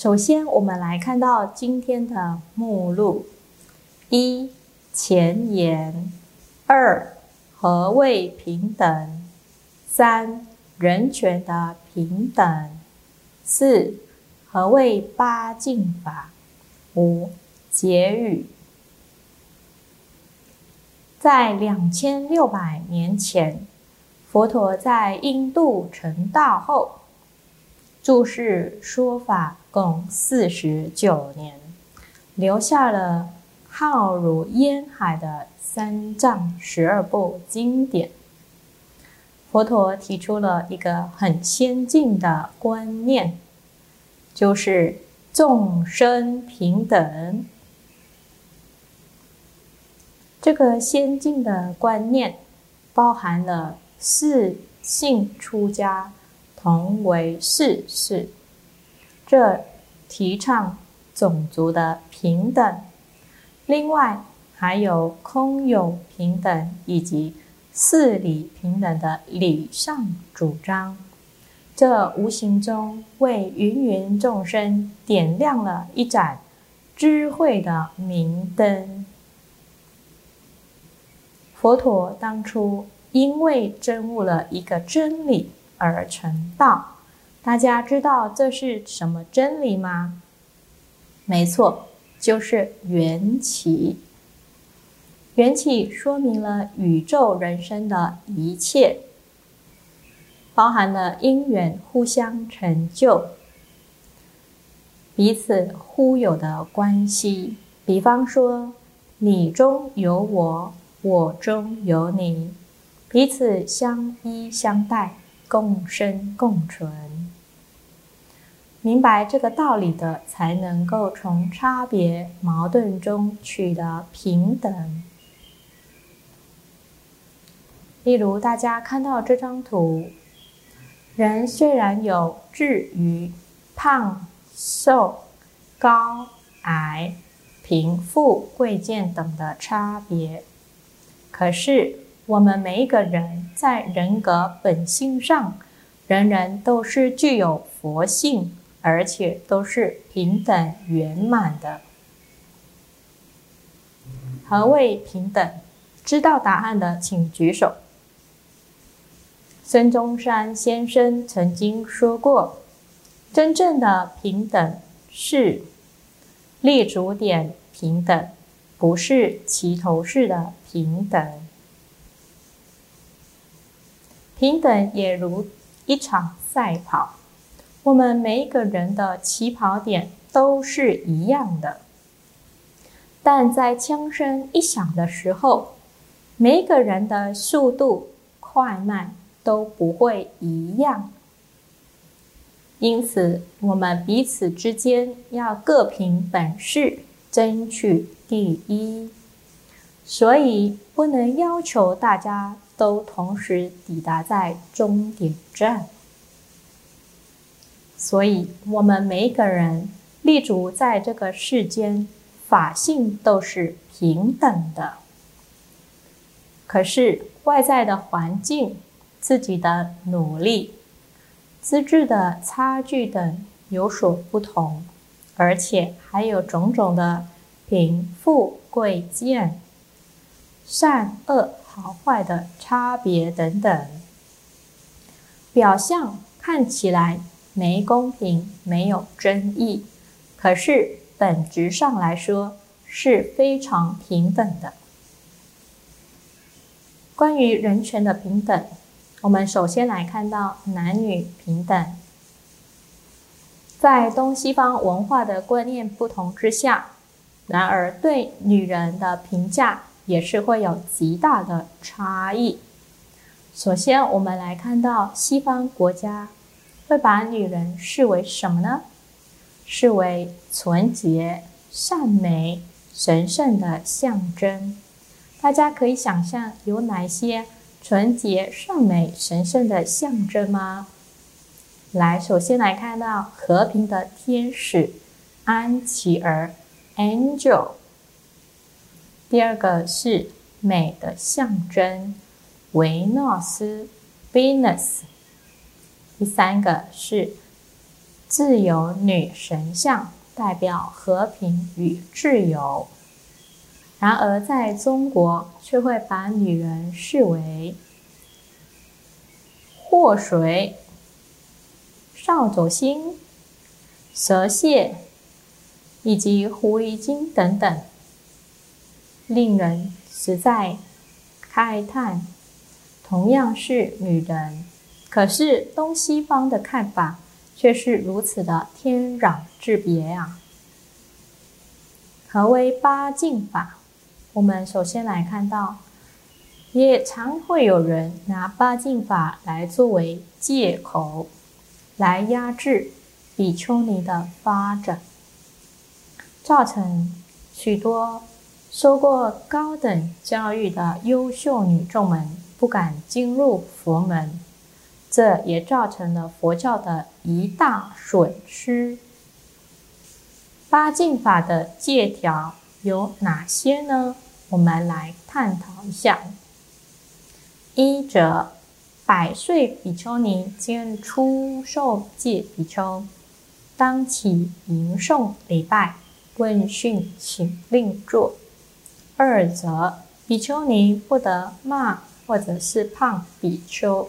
首先，我们来看到今天的目录：一、前言；二、何谓平等；三、人权的平等；四、何谓八敬法；五、结语。在两千六百年前，佛陀在印度成道后。注释说法共四十九年，留下了浩如烟海的三藏十二部经典。佛陀提出了一个很先进的观念，就是众生平等。这个先进的观念包含了四性出家。同为世事，这提倡种族的平等。另外，还有空有平等以及四理平等的理上主张。这无形中为芸芸众生点亮了一盏智慧的明灯。佛陀当初因为证悟了一个真理。而成道，大家知道这是什么真理吗？没错，就是缘起。缘起说明了宇宙人生的一切，包含了因缘互相成就、彼此互有的关系。比方说，你中有我，我中有你，彼此相依相待。共生共存，明白这个道理的，才能够从差别矛盾中取得平等。例如，大家看到这张图，人虽然有智愚、胖瘦、高矮、贫富贵贱等的差别，可是。我们每一个人在人格本性上，人人都是具有佛性，而且都是平等圆满的。何谓平等？知道答案的请举手。孙中山先生曾经说过：“真正的平等是立足点平等，不是齐头式的平等。”平等也如一场赛跑，我们每一个人的起跑点都是一样的，但在枪声一响的时候，每一个人的速度快慢都不会一样。因此，我们彼此之间要各凭本事，争取第一。所以，不能要求大家。都同时抵达在终点站，所以我们每一个人立足在这个世间，法性都是平等的。可是外在的环境、自己的努力、资质的差距等有所不同，而且还有种种的贫富贵贱、善恶。好坏的差别等等，表象看起来没公平，没有争议，可是本质上来说是非常平等的。关于人权的平等，我们首先来看到男女平等。在东西方文化的观念不同之下，然而对女人的评价也是会有极大的差异。首先，我们来看到西方国家会把女人视为什么呢？视为纯洁、善美、神圣的象征。大家可以想象有哪些纯洁、善美、神圣的象征吗？来，首先来看到和平的天使安琪儿 （Angel）。第二个是美的象征维纳斯 （Venus）。第三个是自由女神像，代表和平与自由。然而，在中国却会把女人视为祸水。扫帚星、蛇蝎以及狐狸精等等，令人实在慨叹。同样是女人，可是东西方的看法却是如此的天壤之别啊！何为八敬法？我们首先来看到，也常会有人拿八敬法来作为借口。来压制比丘尼的发展，造成许多受过高等教育的优秀女众们不敢进入佛门，这也造成了佛教的一大损失。八敬法的戒条有哪些呢？我们来探讨一下。一者。百岁比丘尼兼出受戒比丘，当起迎送礼拜，问讯请令坐。二则比丘尼不得骂或者是胖比丘。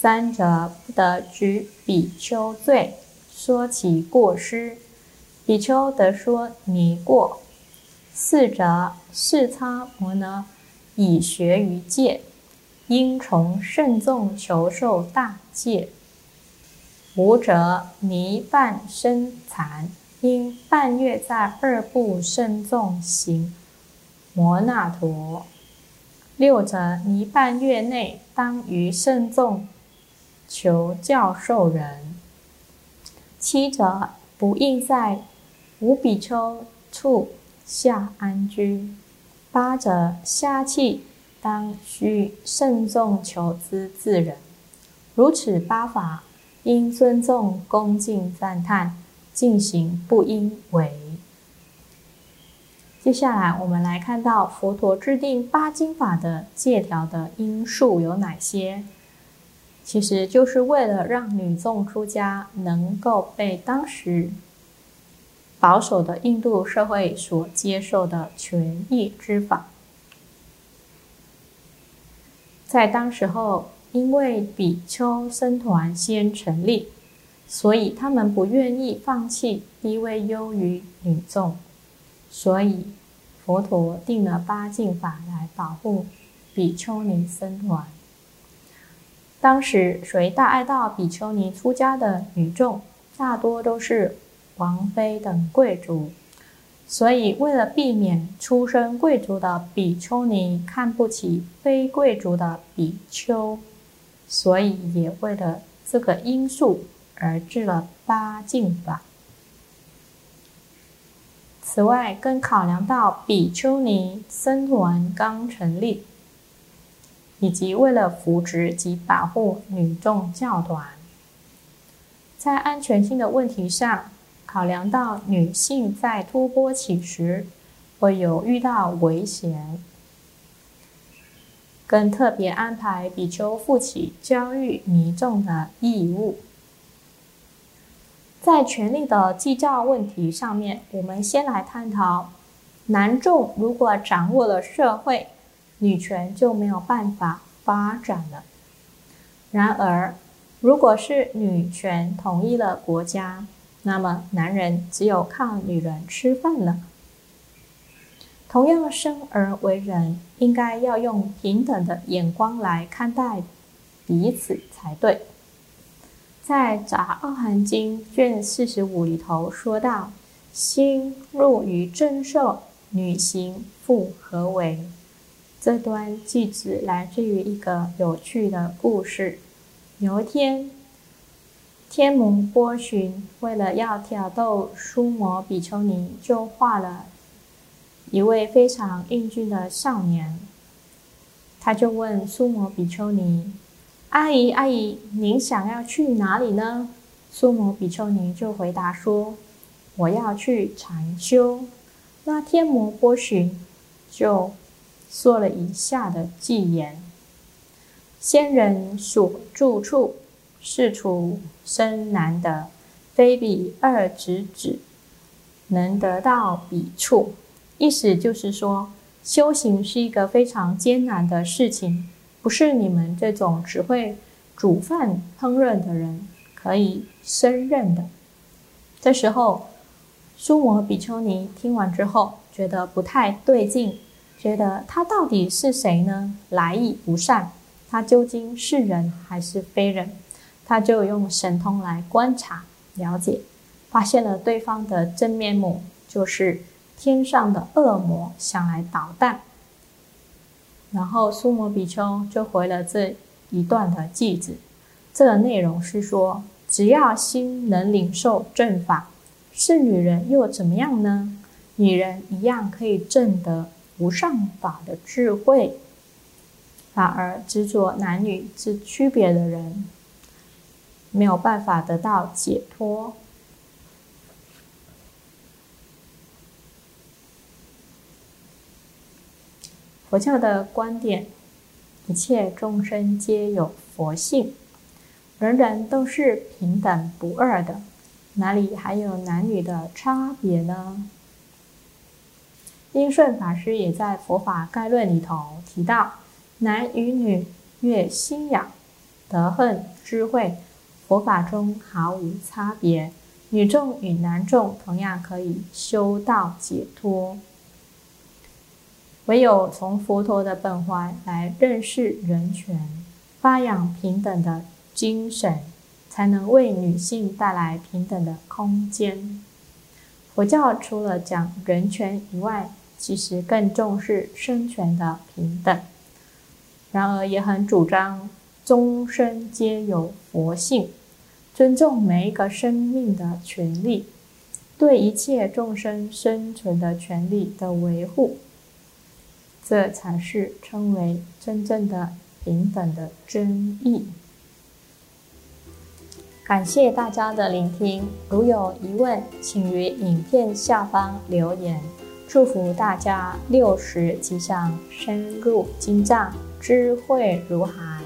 三则不得举比丘罪，说其过失，比丘得说你过。四则四差摩呢，以学于戒。应从慎重求受大戒。五者泥半身残，应半月在二部慎重行摩那陀。六者泥半月内当于慎重求教授人。七者不应在无比丘处下安居。八者下气。当需慎重求知自人，如此八法应尊重恭敬赞叹进行，不应违。接下来我们来看到佛陀制定八经法的借条的因素有哪些？其实就是为了让女众出家能够被当时保守的印度社会所接受的权益之法。在当时候，因为比丘僧团先成立，所以他们不愿意放弃地位优于女众，所以佛陀定了八敬法来保护比丘尼僧团。当时随大爱道比丘尼出家的女众，大多都是王妃等贵族。所以，为了避免出身贵族的比丘尼看不起非贵族的比丘，所以也为了这个因素而制了八敬法。此外，更考量到比丘尼僧团刚成立，以及为了扶植及保护女众教团，在安全性的问题上。考量到女性在托钵起时会有遇到危险，更特别安排比丘负起教育弥众的义务。在权力的计较问题上面，我们先来探讨：男众如果掌握了社会，女权就没有办法发展了；然而，如果是女权统一了国家，那么，男人只有靠女人吃饭了。同样生而为人，应该要用平等的眼光来看待彼此才对。在《杂阿含经》卷四十五里头说到：“心入于正受，女行复何为？”这段句子来自于一个有趣的故事。有一天，天蒙波旬为了要挑逗苏摩比丘尼，就画了一位非常英俊的少年。他就问苏摩比丘尼：“阿姨，阿姨，您想要去哪里呢？”苏摩比丘尼就回答说：“我要去禅修。”那天魔波旬就。说了以下的偈言：仙人所住处，是处深难得，非彼二指指能得到彼处。意思就是说，修行是一个非常艰难的事情，不是你们这种只会煮饭烹饪的人可以胜任的。这时候，苏摩比丘尼听完之后，觉得不太对劲。觉得他到底是谁呢？来意不善，他究竟是人还是非人？他就用神通来观察了解，发现了对方的真面目，就是天上的恶魔想来捣蛋。然后苏摩比丘就回了这一段的句子，这个内容是说：只要心能领受正法，是女人又怎么样呢？女人一样可以证得。无上法的智慧，反而执着男女之区别的人，没有办法得到解脱。佛教的观点，一切众生皆有佛性，人人都是平等不二的，哪里还有男女的差别呢？英顺法师也在《佛法概论》里头提到，男与女越心养、德恨、智慧，佛法中毫无差别。女众与男众同样可以修道解脱。唯有从佛陀的本怀来认识人权，发扬平等的精神，才能为女性带来平等的空间。佛教除了讲人权以外，其实更重视生权的平等，然而也很主张终身皆有佛性，尊重每一个生命的权利，对一切众生生存的权利的维护，这才是称为真正的平等的真意。感谢大家的聆听，如有疑问，请于影片下方留言。祝福大家六十吉祥，深入精藏，智慧如海。